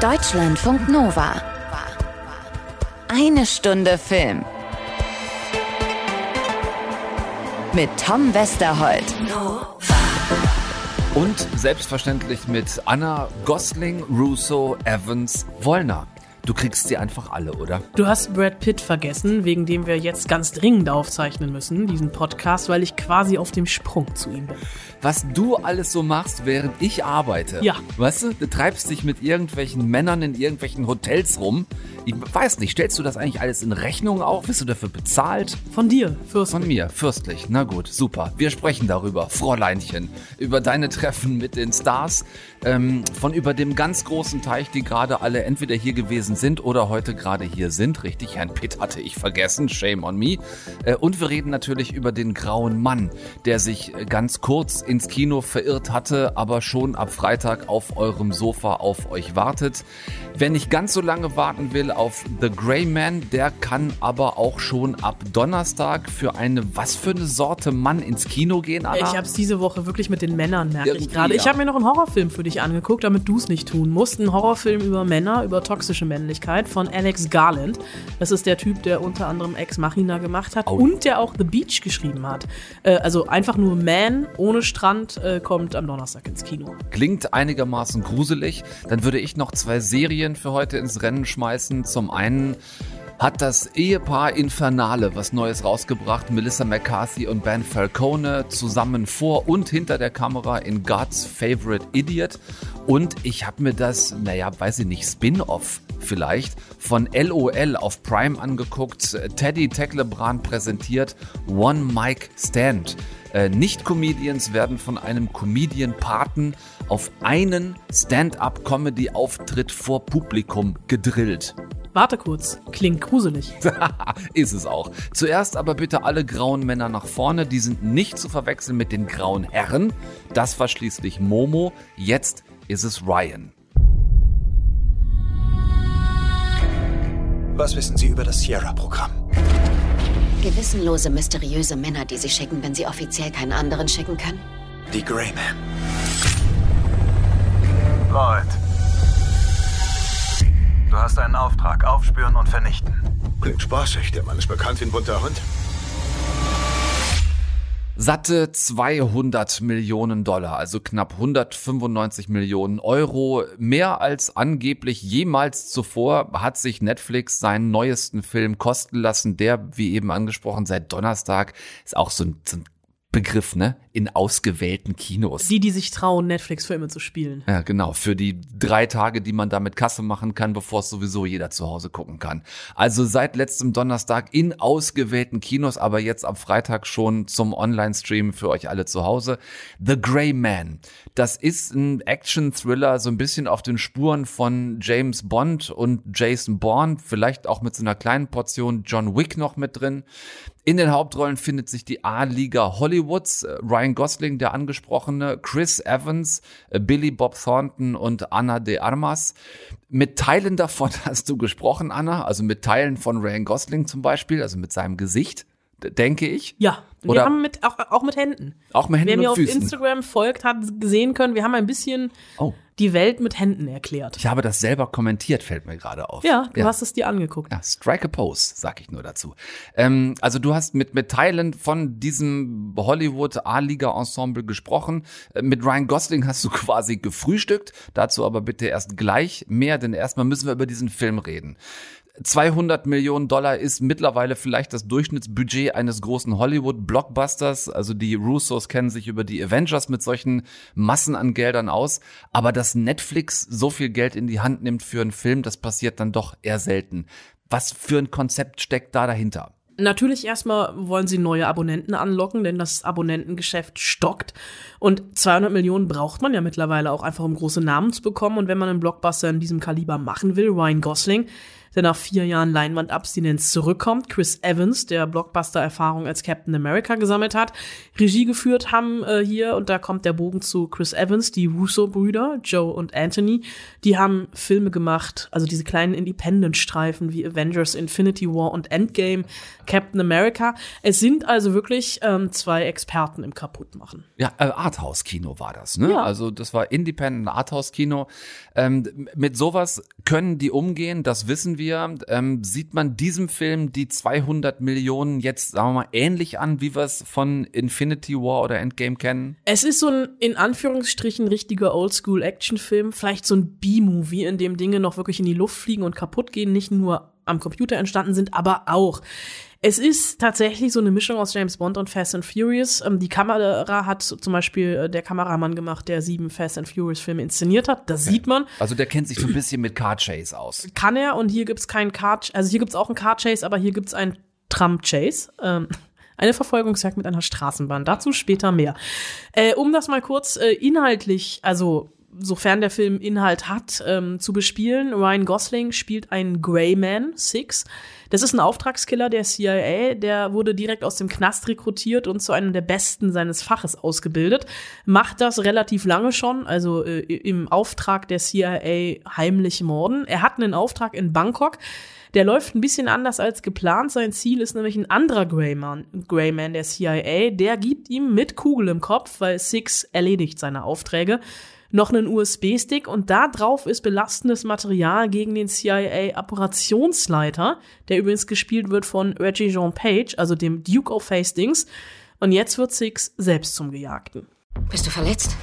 Deutschlandfunk Nova. Eine Stunde Film. Mit Tom Westerholt. Und selbstverständlich mit Anna Gosling, Russo, Evans, Wollner. Du kriegst sie einfach alle, oder? Du hast Brad Pitt vergessen, wegen dem wir jetzt ganz dringend aufzeichnen müssen, diesen Podcast, weil ich quasi auf dem Sprung zu ihm bin. Was du alles so machst, während ich arbeite. Ja. Weißt du, du treibst dich mit irgendwelchen Männern in irgendwelchen Hotels rum. Ich weiß nicht, stellst du das eigentlich alles in Rechnung auf? Wirst du dafür bezahlt? Von dir, Fürst. Von mir, fürstlich. Na gut, super. Wir sprechen darüber, Fräuleinchen, über deine Treffen mit den Stars, ähm, von über dem ganz großen Teich, die gerade alle entweder hier gewesen sind oder heute gerade hier sind. Richtig, Herrn Pitt hatte ich vergessen, shame on me. Äh, und wir reden natürlich über den grauen Mann, der sich ganz kurz ins Kino verirrt hatte, aber schon ab Freitag auf eurem Sofa auf euch wartet. Wer nicht ganz so lange warten will auf The Grey Man, der kann aber auch schon ab Donnerstag für eine, was für eine Sorte Mann ins Kino gehen, Anna? Ich hab's diese Woche wirklich mit den Männern, merke ich gerade. Ich ja. habe mir noch einen Horrorfilm für dich angeguckt, damit du es nicht tun musst. Ein Horrorfilm über Männer, über toxische Männlichkeit von Alex Garland. Das ist der Typ, der unter anderem Ex Machina gemacht hat Oh. und der auch The Beach geschrieben hat. Äh, also einfach nur Man ohne Strand äh, kommt am Donnerstag ins Kino. Klingt einigermaßen gruselig. Dann würde ich noch zwei Serien für heute ins Rennen schmeißen. Zum einen hat das Ehepaar Infernale was Neues rausgebracht. Melissa McCarthy und Ben Falcone zusammen vor und hinter der Kamera in God's Favorite Idiot. Und ich habe mir das, naja, weiß ich nicht, Spin-off vielleicht von LOL auf Prime angeguckt. Teddy Tecklebrand präsentiert One Mic Stand. Äh, Nicht-Comedians werden von einem Comedian-Paten auf einen Stand-up-Comedy-Auftritt vor Publikum gedrillt. Warte kurz, klingt gruselig. Ist es auch. Zuerst aber bitte alle grauen Männer nach vorne. Die sind nicht zu verwechseln mit den grauen Herren. Das war schließlich Momo. Jetzt ist es Ryan. Was wissen Sie über das Sierra-Programm? Gewissenlose, mysteriöse Männer, die sie schicken, wenn sie offiziell keinen anderen schicken können? Die Greyman. Lloyd. Du hast einen Auftrag. Aufspüren und vernichten. Klingt spaßig. Der Mann ist bekannt wie ein bunter Hund. Satte 200 Millionen Dollar, also knapp 195 Millionen Euro. Mehr als angeblich jemals zuvor hat sich Netflix seinen neuesten Film kosten lassen, der, wie eben angesprochen, seit Donnerstag ist auch so ein, so ein Begriff, ne? In ausgewählten Kinos. Die, die sich trauen, Netflix-Filme zu spielen. Ja, genau. Für die drei Tage, die man da mit Kasse machen kann, bevor es sowieso jeder zu Hause gucken kann. Also seit letztem Donnerstag in ausgewählten Kinos, aber jetzt am Freitag schon zum Online-Stream für euch alle zu Hause. The Grey Man. Das ist ein Action-Thriller, so ein bisschen auf den Spuren von James Bond und Jason Bourne. Vielleicht auch mit so einer kleinen Portion John Wick noch mit drin. In den Hauptrollen findet sich die A-Liga Hollywoods, äh, Ryan Gosling, der angesprochene, Chris Evans, äh, Billy Bob Thornton und Anna de Armas. Mit Teilen davon hast du gesprochen, Anna, also mit Teilen von Ryan Gosling zum Beispiel, also mit seinem Gesicht, denke ich. Ja, wir Oder- haben mit, auch, auch mit Händen. Auch mit Wer Händen mir und auf Füßen. Instagram folgt, hat gesehen können, wir haben ein bisschen Oh. die Welt mit Händen erklärt. Ich habe das selber kommentiert, fällt mir gerade auf. Ja, du hast es dir angeguckt. Ja, strike a pose, sag ich nur dazu. Ähm, also du hast mit, mit Teilen von diesem Hollywood A-Liga-Ensemble gesprochen. Äh, Mit Ryan Gosling hast du quasi gefrühstückt. Dazu aber bitte erst gleich mehr, denn erstmal müssen wir über diesen Film reden. 200 Millionen Dollar ist mittlerweile vielleicht das Durchschnittsbudget eines großen Hollywood-Blockbusters. Also die Russos kennen sich über die Avengers mit solchen Massen an Geldern aus. Aber dass Netflix so viel Geld in die Hand nimmt für einen Film, das passiert dann doch eher selten. Was für ein Konzept steckt da dahinter? Natürlich erstmal wollen sie neue Abonnenten anlocken, denn das Abonnentengeschäft stockt. Und 200 Millionen braucht man ja mittlerweile auch einfach, um große Namen zu bekommen. Und wenn man einen Blockbuster in diesem Kaliber machen will, Ryan Gosling, der nach vier Jahren Leinwandabstinenz zurückkommt. Chris Evans, der Blockbuster-Erfahrung als Captain America gesammelt hat. Regie geführt haben äh, hier, und da kommt der Bogen zu Chris Evans, die Russo-Brüder, Joe und Anthony. Die haben Filme gemacht, also diese kleinen Independent-Streifen wie Avengers, Infinity War und Endgame, Captain America. Es sind also wirklich ähm, zwei Experten im Kaputtmachen. Ja, äh, Arthouse-Kino war das, ne? Ja. Also das war Independent Arthouse-Kino. Ähm, mit sowas können die umgehen, das wissen wir. Ähm, sieht man diesem Film die 200 Millionen jetzt, sagen wir mal, ähnlich an, wie wir es von Infinity War oder Endgame kennen? Es ist so ein, in Anführungsstrichen, richtiger Oldschool-Action-Film, vielleicht so ein B-Movie, in dem Dinge noch wirklich in die Luft fliegen und kaputt gehen, nicht nur am Computer entstanden sind, aber auch. Es ist tatsächlich so eine Mischung aus James Bond und Fast and Furious. Ähm, die Kamera hat zum Beispiel äh, der Kameramann gemacht, der sieben Fast and Furious Filme inszeniert hat. Das sieht man. Also der kennt sich so ein bisschen mit Car Chase aus. Kann er und hier gibt's keinen Car, also hier gibt's auch einen Car Chase, aber hier gibt's einen Tram Chase. Ähm, eine Verfolgungsjagd mit einer Straßenbahn. Dazu später mehr. Äh, um das mal kurz äh, inhaltlich, also sofern der Film Inhalt hat, ähm, zu bespielen. Ryan Gosling spielt einen Greyman, Six. Das ist ein Auftragskiller der CIA, der wurde direkt aus dem Knast rekrutiert und zu einem der Besten seines Faches ausgebildet. Macht das relativ lange schon, also äh, im Auftrag der CIA heimlich morden. Er hat einen Auftrag in Bangkok. Der läuft ein bisschen anders als geplant. Sein Ziel ist nämlich ein anderer Greyman, Greyman der CIA. Der gibt ihm mit Kugel im Kopf, weil Six erledigt seine Aufträge noch einen USB-Stick und da drauf ist belastendes Material gegen den CIA-Operationsleiter, der übrigens gespielt wird von Reggie Jean Page, also dem Duke of Hastings. Und jetzt wird Six selbst zum Gejagten. Bist du verletzt?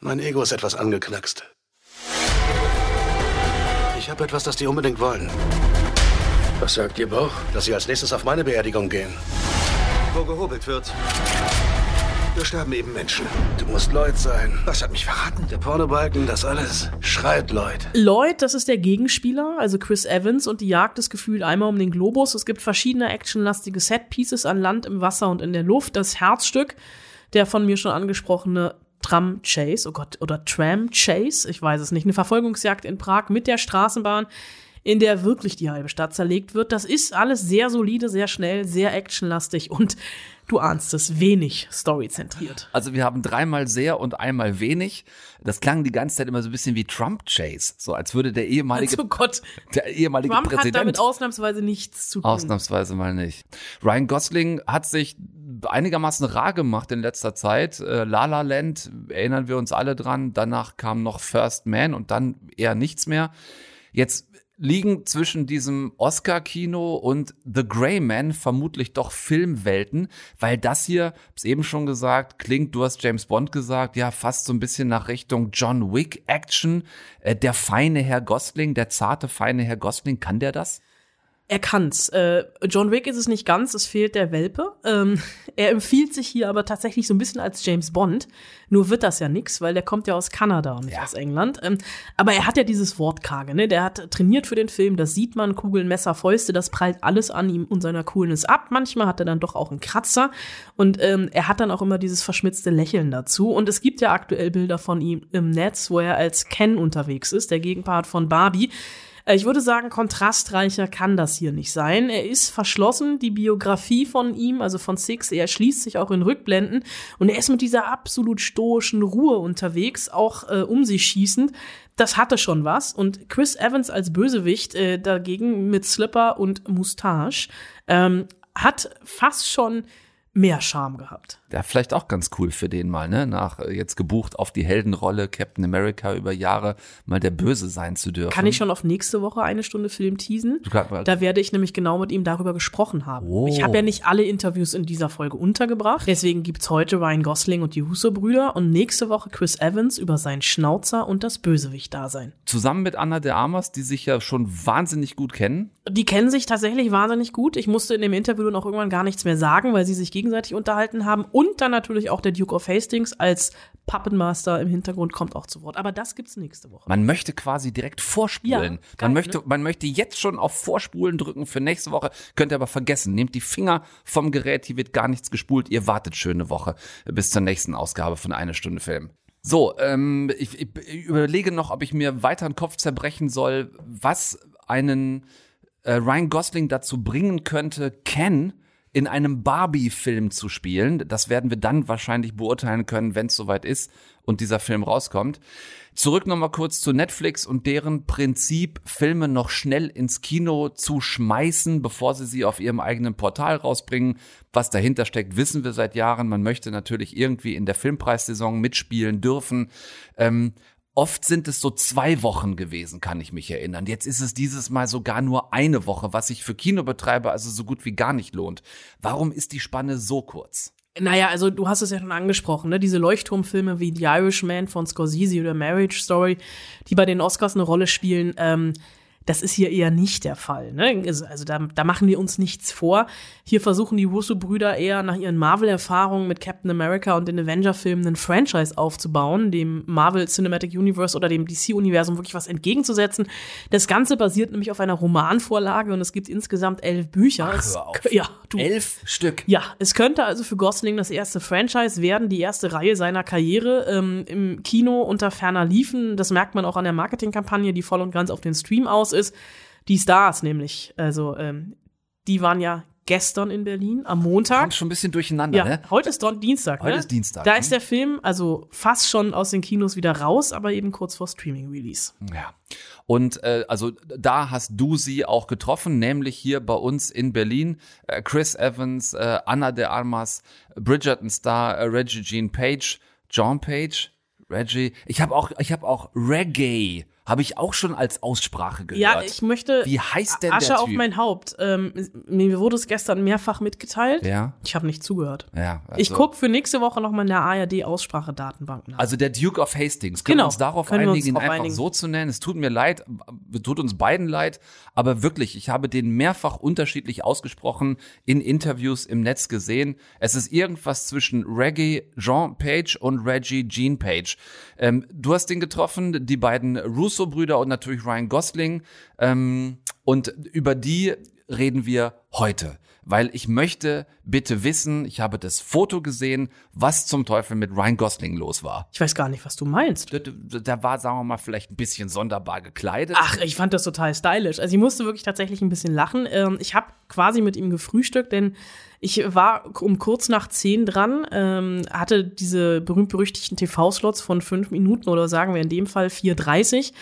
Mein Ego ist etwas angeknackst. Ich habe etwas, das die unbedingt wollen. Was sagt Ihr Bauch? Dass sie als nächstes auf meine Beerdigung gehen. Wo gehobelt wird. Wir sterben eben Menschen. Du musst Lloyd sein. Was hat mich verraten? Der Pornobalken, das alles. Schreit Lloyd. Lloyd, das ist der Gegenspieler, also Chris Evans, und die Jagd ist gefühlt einmal um den Globus. Es gibt verschiedene actionlastige Set-Pieces an Land, im Wasser und in der Luft. Das Herzstück, der von mir schon angesprochene Tram Chase, oh Gott, oder Tram Chase, ich weiß es nicht, eine Verfolgungsjagd in Prag mit der Straßenbahn, in der wirklich die halbe Stadt zerlegt wird. Das ist alles sehr solide, sehr schnell, sehr actionlastig und du ahnst es, wenig storyzentriert. Also wir haben dreimal sehr und einmal wenig. Das klang die ganze Zeit immer so ein bisschen wie Trump Chase, so als würde der ehemalige Also Gott, der ehemalige Trump hat Präsident damit ausnahmsweise nichts zu tun. Ausnahmsweise mal nicht. Ryan Gosling hat sich einigermaßen rar gemacht in letzter Zeit. Äh, La La Land erinnern wir uns alle dran. Danach kam noch First Man und dann eher nichts mehr. Jetzt liegen zwischen diesem Oscar-Kino und The Grey Man vermutlich doch Filmwelten, weil das hier, hab's eben schon gesagt, klingt, du hast James Bond gesagt, ja, fast so ein bisschen nach Richtung John Wick Action. Äh, der feine Herr Gosling, der zarte feine Herr Gosling, kann der das? Er kann's. Äh, John Wick ist es nicht ganz, es fehlt der Welpe. Ähm, er empfiehlt sich hier aber tatsächlich so ein bisschen als James Bond. Nur wird das ja nix, weil der kommt ja aus Kanada und nicht Ja. aus England. Ähm, aber er hat ja dieses Wortkarge, ne? Der hat trainiert für den Film, das sieht man, Kugeln, Messer, Fäuste, das prallt alles an ihm und seiner Coolness ab. Manchmal hat er dann doch auch einen Kratzer und ähm, er hat dann auch immer dieses verschmitzte Lächeln dazu. Und es gibt ja aktuell Bilder von ihm im Netz, wo er als Ken unterwegs ist, der Gegenpart von Barbie. Äh, Ich würde sagen, kontrastreicher kann das hier nicht sein. Er ist verschlossen, die Biografie von ihm, also von Six, er schließt sich auch in Rückblenden und er ist mit dieser absolut stoischen Ruhe unterwegs, auch äh, um sich schießend. Das hatte schon was. Und Chris Evans als Bösewicht äh, dagegen mit Slipper und Moustache ähm, hat fast schon mehr Charme gehabt. Ja, vielleicht auch ganz cool für den mal, ne? Nach äh, jetzt gebucht auf die Heldenrolle Captain America über Jahre mal der Böse sein zu dürfen. Kann ich schon auf nächste Woche eine Stunde Film teasen? Da werde ich nämlich genau mit ihm darüber gesprochen haben. Oh. Ich habe ja nicht alle Interviews in dieser Folge untergebracht. Deswegen gibt's heute Ryan Gosling und die Russo-Brüder und nächste Woche Chris Evans über seinen Schnauzer und das Bösewicht-Dasein. Zusammen mit Anna de Armas, die sich ja schon wahnsinnig gut kennen. Die kennen sich tatsächlich wahnsinnig gut. Ich musste in dem Interview dann auch irgendwann gar nichts mehr sagen, weil sie sich gegenseitig unterhalten haben. Und dann natürlich auch der Duke of Hastings als Puppenmaster im Hintergrund kommt auch zu Wort. Aber das gibt's nächste Woche. Man möchte quasi direkt vorspulen. Ja, man, möchte, ne? man möchte jetzt schon auf Vorspulen drücken für nächste Woche. Könnt ihr aber vergessen. Nehmt die Finger vom Gerät, hier wird gar nichts gespult. Ihr wartet schöne Woche bis zur nächsten Ausgabe von Eine Stunde Film. So, ähm, ich, ich überlege noch, ob ich mir weiter den Kopf zerbrechen soll, was einen äh, Ryan Gosling dazu bringen könnte, Ken in einem Barbie-Film zu spielen. Das werden wir dann wahrscheinlich beurteilen können, wenn es soweit ist und dieser Film rauskommt. Zurück nochmal kurz zu Netflix und deren Prinzip, Filme noch schnell ins Kino zu schmeißen, bevor sie sie auf ihrem eigenen Portal rausbringen. Was dahinter steckt, wissen wir seit Jahren. Man möchte natürlich irgendwie in der Filmpreissaison mitspielen dürfen. Ähm, Oft sind es so zwei Wochen gewesen, kann ich mich erinnern. Jetzt ist es dieses Mal sogar nur eine Woche, was sich für Kinobetreiber also so gut wie gar nicht lohnt. Warum ist die Spanne so kurz? Naja, also du hast es ja schon angesprochen, ne? Diese Leuchtturmfilme wie The Irishman von Scorsese oder Marriage Story, die bei den Oscars eine Rolle spielen, ähm, das ist hier eher nicht der Fall. Ne? Also, da, da machen wir uns nichts vor. Hier versuchen die Russo-Brüder eher nach ihren Marvel-Erfahrungen mit Captain America und den Avenger-Filmen einen Franchise aufzubauen, dem Marvel Cinematic Universe oder dem DC-Universum wirklich was entgegenzusetzen. Das Ganze basiert nämlich auf einer Romanvorlage und es gibt insgesamt elf Bücher. Ach, hör auf. ja, du, Elf Stück. ja, es könnte also für Gosling das erste Franchise werden, die erste Reihe seiner Karriere ähm, im Kino unter ferner liefen. Das merkt man auch an der Marketingkampagne, die voll und ganz auf den Stream aus ist. Die Stars nämlich, also ähm, die waren ja gestern in Berlin am Montag. Kommt schon ein bisschen durcheinander, Ja, ne? heute ist Don Dienstag. Heute ne? ist Dienstag, Da ne? ist der Film also fast schon aus den Kinos wieder raus, aber eben kurz vor Streaming-Release. Ja. Und äh, also da hast du sie auch getroffen, nämlich hier bei uns in Berlin. Äh, Chris Evans, äh, Anna de Armas, Bridgerton Star, äh, Reggie Jean Page, John Page, Reggie. Ich habe auch, ich habe auch Reggae, habe ich auch schon als Aussprache gehört. Ja, ich möchte Wie heißt denn Asche der auf Typ? mein Haupt. Ähm, mir wurde es gestern mehrfach mitgeteilt. Ja. Ich habe nicht zugehört. Ja, also, Ich guck für nächste Woche noch mal in der ARD-Aussprachedatenbank nach. Also der Duke of Hastings. Können Genau, wir uns darauf können wir uns einigen, ihn einfach einigen. so zu nennen? Es tut mir leid, tut uns beiden leid, aber wirklich, ich habe den mehrfach unterschiedlich ausgesprochen in Interviews im Netz gesehen. Es ist irgendwas zwischen Reggie Jean Page und Reggie Jean Page. Ähm, du hast den getroffen, die beiden Russo-Brüder und natürlich Ryan Gosling. Ähm, und über die reden wir heute. Weil ich möchte bitte wissen, ich habe das Foto gesehen, was zum Teufel mit Ryan Gosling los war. ich weiß gar nicht, was du meinst. Der, war, sagen wir mal, vielleicht ein bisschen sonderbar gekleidet. Ach, ich fand das total stylisch. Also ich musste wirklich tatsächlich ein bisschen lachen. Ähm, ich habe quasi mit ihm gefrühstückt, denn ich war um kurz nach zehn dran, ähm, hatte diese berühmt-berüchtigten TV-Slots von fünf Minuten oder sagen wir in dem Fall 4,30.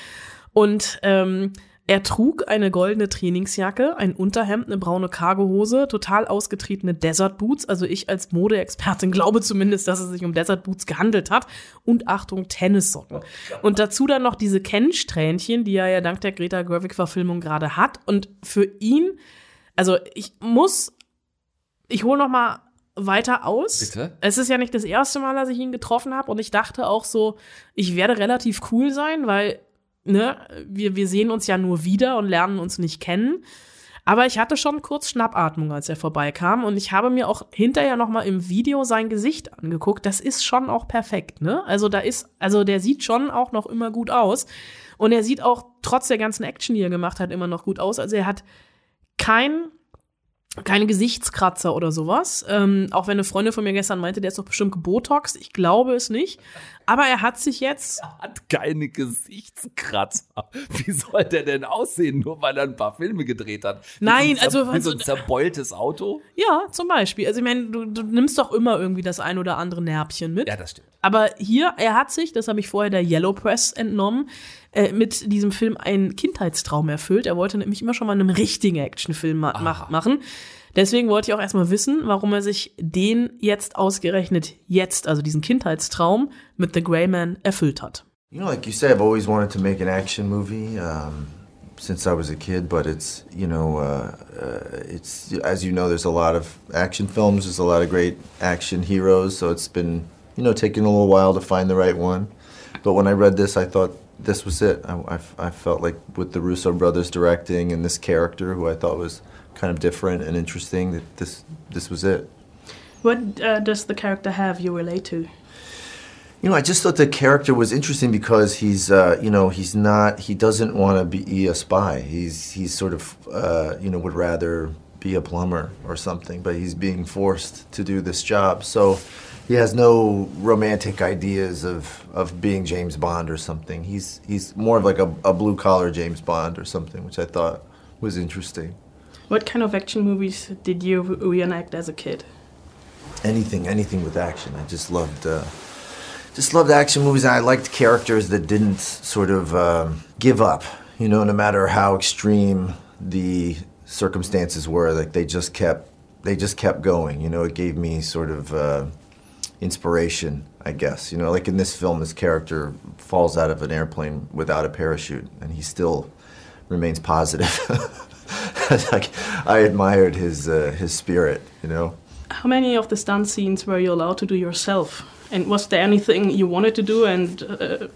Und ähm, er trug eine goldene Trainingsjacke, ein Unterhemd, eine braune Cargohose, total ausgetretene Desert Boots. Also ich als Modeexpertin glaube zumindest, dass es sich um Desert Boots gehandelt hat. Und Achtung, Tennissocken. Und dazu dann noch diese Ken-Strähnchen, die er ja dank der Greta Gerwig-Verfilmung gerade hat. Und für ihn, also ich muss, ich hole noch mal weiter aus. Bitte? Es ist ja nicht das erste Mal, dass ich ihn getroffen habe und ich dachte auch so, ich werde relativ cool sein, weil ne, wir, wir sehen uns ja nur wieder und lernen uns nicht kennen. Aber ich hatte schon kurz Schnappatmung, als er vorbeikam. Und ich habe mir auch hinterher noch mal im Video sein Gesicht angeguckt. Das ist schon auch perfekt, ne? Also da ist, also der sieht schon auch noch immer gut aus. Und er sieht auch trotz der ganzen Action, die er gemacht hat, immer noch gut aus. Also er hat kein keine Gesichtskratzer oder sowas. Ähm, auch wenn eine Freundin von mir gestern meinte, der ist doch bestimmt gebotoxt. Ich glaube es nicht. Aber er hat sich jetzt Hat keine Gesichtskratzer. Wie soll der denn aussehen, nur weil er ein paar Filme gedreht hat? Wie Nein, so also- Wie so ein zerbeultes Auto? Ja, zum Beispiel. Also ich meine, du, du nimmst doch immer irgendwie das ein oder andere Närbchen mit. Ja, das stimmt. Aber hier, er hat sich, das habe ich vorher der Yellow Press entnommen, äh, mit diesem Film einen Kindheitstraum erfüllt. Er wollte nämlich immer schon mal einen richtigen Actionfilm ma mach machen. Deswegen wollte ich auch erstmal wissen, warum er sich den jetzt ausgerechnet jetzt, also diesen Kindheitstraum mit The Grey Man erfüllt hat. You know, like you said, I've always wanted to make an action movie um, since I was a kid. But it's you know, uh, uh, it's as you know, there's a lot of action films. There's a lot of great action heroes. So it's been you know taking a little while to find the right one. But when I read this, I thought this was it. I, I, I felt like with the Russo brothers directing and this character, who I thought was kind of different and interesting, that this this was it. What uh, does the character have you relate to? You know, I just thought the character was interesting because he's, uh, you know, he's not, he doesn't want to be a spy. He's, he's sort of, uh, you know, would rather be a plumber or something, but he's being forced to do this job. So he has no romantic ideas of, of being James Bond or something. He's he's more of like a, a blue collar James Bond or something, which I thought was interesting. What kind of action movies did you reenact as a kid? Anything, anything with action. I just loved, uh, just loved action movies. And I liked characters that didn't sort of um, give up. You know, no matter how extreme the circumstances were, like they just kept, they just kept going. You know, it gave me sort of uh, inspiration, I guess. You know, like in this film, this character falls out of an airplane without a parachute, and he still remains positive. like I admired his uh, his spirit, you know. How many of the stunt scenes were you allowed to do yourself? And was there anything you wanted to do and uh,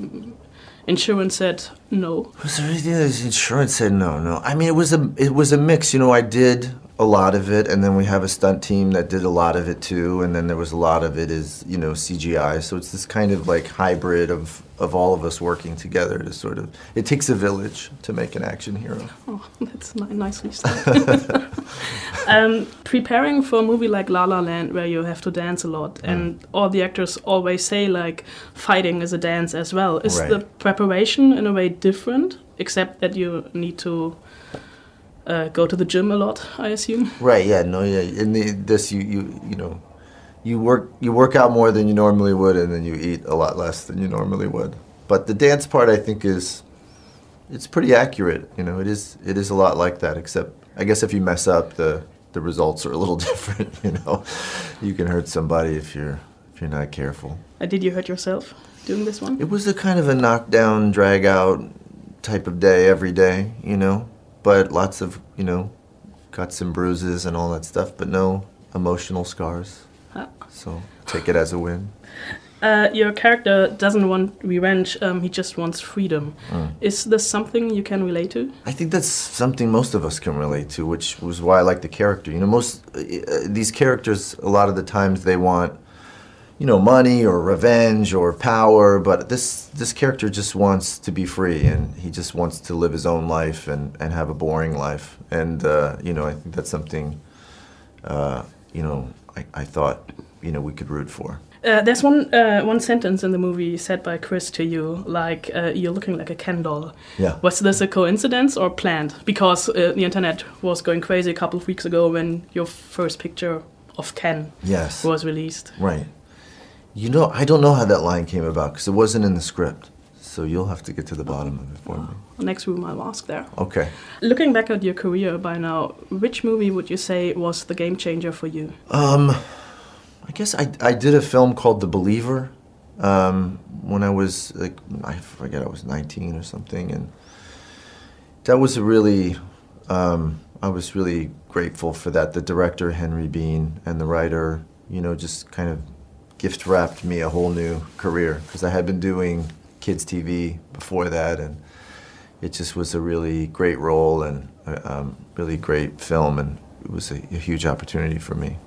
insurance said no? Was there anything that insurance said no? No. I mean, it was a it was a mix. You know, I did a lot of it, and then we have a stunt team that did a lot of it too, and then there was a lot of it is you know CGI. So it's this kind of like hybrid of of all of us working together to sort of. It takes a village to make an action hero. Oh, that's nicely said. um, preparing for a movie like La La Land, where you have to dance a lot, and all the actors always say like fighting is a dance as well. Is Right. the preparation in a way different, except that you need to uh, go to the gym a lot? I assume. Right. Yeah. No. Yeah. In the this you you you know, you work you work out more than you normally would, and then you eat a lot less than you normally would. But the dance part, I think, is it's pretty accurate. You know, it is it is a lot like that. Except, I guess if you mess up, the the results are a little different. You know, you can hurt somebody if you're if you're not careful. Uh, did you hurt yourself doing this one? It was a kind of a knockdown, drag out type of day every day, you know. But lots of, you know, cuts and bruises and all that stuff, but no emotional scars. Ah. So take it as a win. Uh, your character doesn't want revenge; um, he just wants freedom. Mm. Is this something you can relate to? I think that's something most of us can relate to, which was why I like the character. You know, most uh, these characters, a lot of the times, they want, you know, money or revenge or power, but this this character just wants to be free, and he just wants to live his own life and, and have a boring life. And uh, you know, I think that's something, uh, you know, I, I thought, you know, we could root for. Uh, there's one uh, one sentence in the movie said by Chris to you, like uh, "You're looking like a Ken doll." Yeah. Was this a coincidence or planned? Because uh, the internet was going crazy a couple of weeks ago when your first picture of Ken Yes. was released. Right. You know, I don't know how that line came about because it wasn't in the script. So you'll have to get to the bottom of it for me. Next room, I'll ask there. Okay. Looking back at your career by now, which movie would you say was the game changer for you? Um, I guess I, I did a film called The Believer um, when I was like I forget I was 19 or something, and that was a really um, I was really grateful for that. The director Henry Bean and the writer, you know, just kind of gift wrapped me a whole new career because I had been doing kids TV before that, and it just was a really great role and a um, really great film, and it was a, a huge opportunity for me.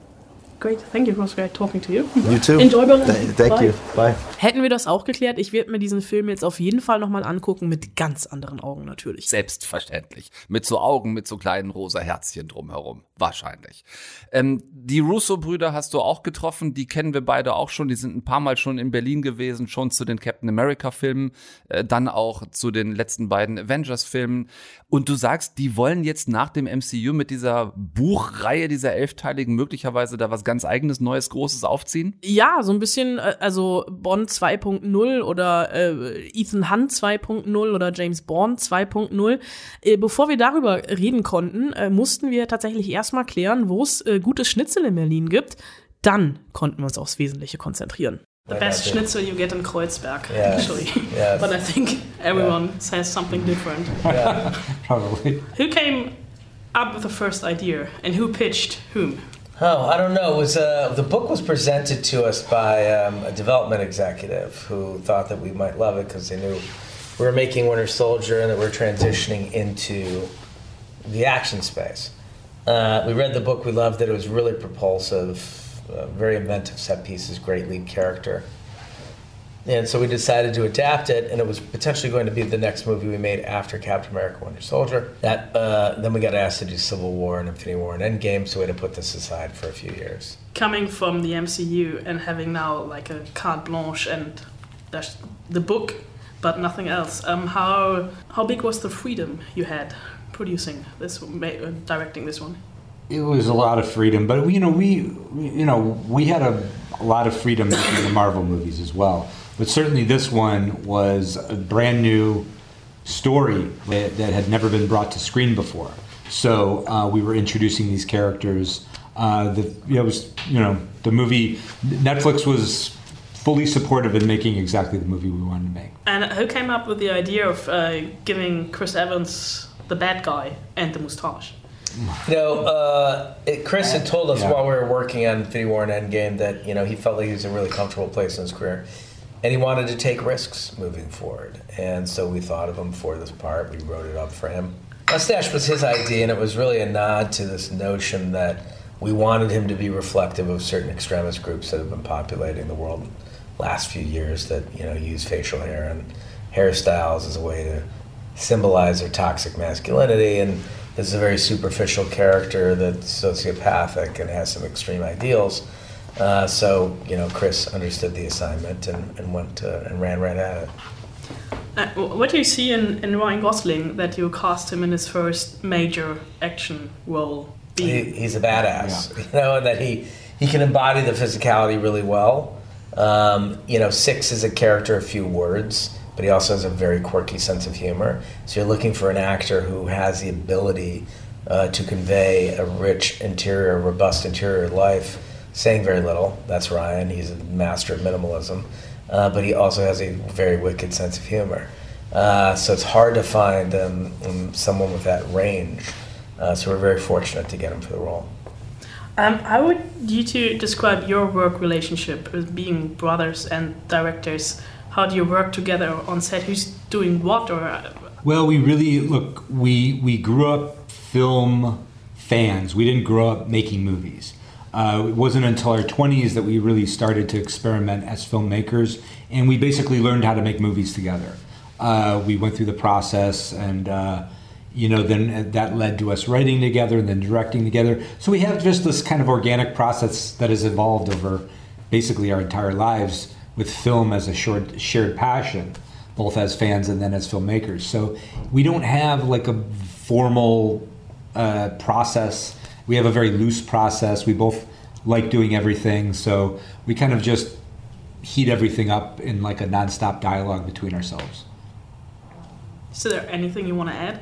Great, thank you. It was great talking to you. You too. Enjoy Berlin. Th- thank Bye. you. Bye. Hätten wir das auch geklärt, ich werde mir diesen Film jetzt auf jeden Fall nochmal angucken, mit ganz anderen Augen natürlich. Selbstverständlich. Mit so Augen, mit so kleinen rosa Herzchen drumherum. Wahrscheinlich. Ähm, die Russo-Brüder hast du auch getroffen. Die kennen wir beide auch schon. Die sind ein paar Mal schon in Berlin gewesen, schon zu den Captain America-Filmen, äh, dann auch zu den letzten beiden Avengers-Filmen. Und du sagst, die wollen jetzt nach dem MCU mit dieser Buchreihe, dieser elfteiligen, möglicherweise da was ganz eigenes, Neues, Großes aufziehen? Ja, so ein bisschen, äh, also Bond 2.0 oder äh, Ethan Hunt 2.0 oder James Bond 2.0. Äh, bevor wir darüber reden konnten, äh, mussten wir tatsächlich erstmal klären, wo es äh, gutes Schnitzel in Berlin gibt. Dann konnten wir uns aufs Wesentliche konzentrieren. The best schnitzel you get in Kreuzberg, Yeah. actually. Yeah. But I think everyone says something different. Yeah, probably. Who came up with the first idea and who pitched whom? Oh, I don't know. It was uh, the book was presented to us by um, a development executive who thought that we might love it because they knew we were making Winter Soldier and that we're transitioning into the action space. Uh, we read the book, we loved it. It was really propulsive, uh, very inventive set pieces, great lead character. And so we decided to adapt it, and it was potentially going to be the next movie we made after Captain America: Winter Soldier. That uh, then we got asked to do Civil War and Infinity War and Endgame, so we had to put this aside for a few years. Coming from the MCU and having now like a carte blanche and that's the book, but nothing else. Um, how how big was the freedom you had producing this, ma- directing this one? it was a lot of freedom but you know we, we you know we had a, a lot of freedom making the marvel movies as well but certainly this one was a brand new story that, that had never been brought to screen before so uh, we were introducing these characters uh, the you know, it was you know the movie netflix was fully supportive in making exactly the movie we wanted to make And who came up with the idea of uh, giving Chris Evans the bad guy and the moustache? You know, uh, it, Chris had told us Yeah. while we were working on Infinity War and Endgame that you know he felt like he was in a really comfortable place in his career, and he wanted to take risks moving forward. And so we thought of him for this part. We wrote it up for him. Mustache was his idea, and it was really a nod to this notion that we wanted him to be reflective of certain extremist groups that have been populating the world last few years that you know use facial hair and hairstyles as a way to symbolize their toxic masculinity and this is a very superficial character that's sociopathic and has some extreme ideals uh, so you know chris understood the assignment and, and went uh, and ran right at it. Uh, what do you see in, in Ryan Gosling that you cast him in his first major action role? he, he's a badass you know and that he he can embody the physicality really well. Um, you know six is a character of few words but he also has a very quirky sense of humor. So you're looking for an actor who has the ability uh, to convey a rich interior robust interior life saying very little that's ryan he's a master of minimalism uh, but he also has a very wicked sense of humor uh, so it's hard to find um, um, someone with that range uh, so we're very fortunate to get him for the role. um, how would you two describe your work relationship as being brothers and directors? How do you work together on set? Who's doing what? Or uh, Well, we really look. We we grew up film fans. We didn't grow up making movies. Uh, it wasn't until our twenties that we really started to experiment as filmmakers, and we basically learned how to make movies together. Uh, we went through the process, and uh, you know, then that led to us writing together and then directing together. So we have just this kind of organic process that has evolved over basically our entire lives with film as a short shared passion both as fans and then as filmmakers. So we don't have like a formal uh, process. We have a very loose process. We both like doing everything, so we kind of just heat everything up in like a nonstop dialogue between ourselves. is there anything you want to add?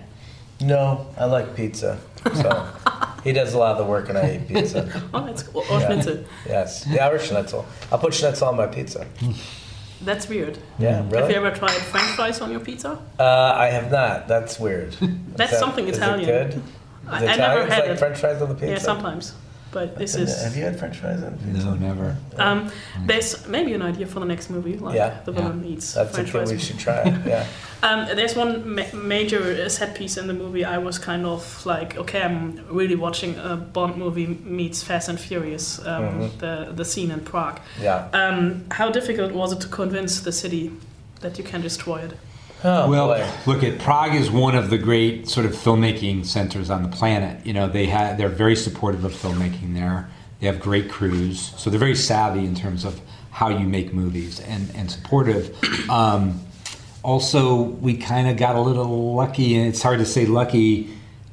No, I like pizza. So he does a lot of the work and I eat pizza. Oh, that's cool. Or Yeah. schnitzel. Yes. Yeah, or schnitzel. I'll put schnitzel on my pizza. That's weird. Yeah, really. Have you ever tried French fries on your pizza? Uh, I have not. That's weird. That's Is that- something is Italian. It good? Is I, it I Italian? never It's had like it. French fries on the pizza. Yeah, sometimes. But this is. Have you had French fries on pizza? No, never. Um, there's maybe an idea for the next movie, like Yeah. the villain eats That's French a thing fries. we should try. Yeah. Um, there's one ma- major uh, set piece in the movie. I was kind of like, okay, I'm really watching a Bond movie meets Fast and Furious. Um, Mhm. The the scene in Prague. Yeah. Um, how difficult was it to convince the city that you can destroy it? Oh, well, boy. look at Prague is one of the great sort of filmmaking centers on the planet. You know, they have they're very supportive of filmmaking there. They have great crews, so they're very savvy in terms of how you make movies and and supportive. Um, also, we kind of got a little lucky, and it's hard to say lucky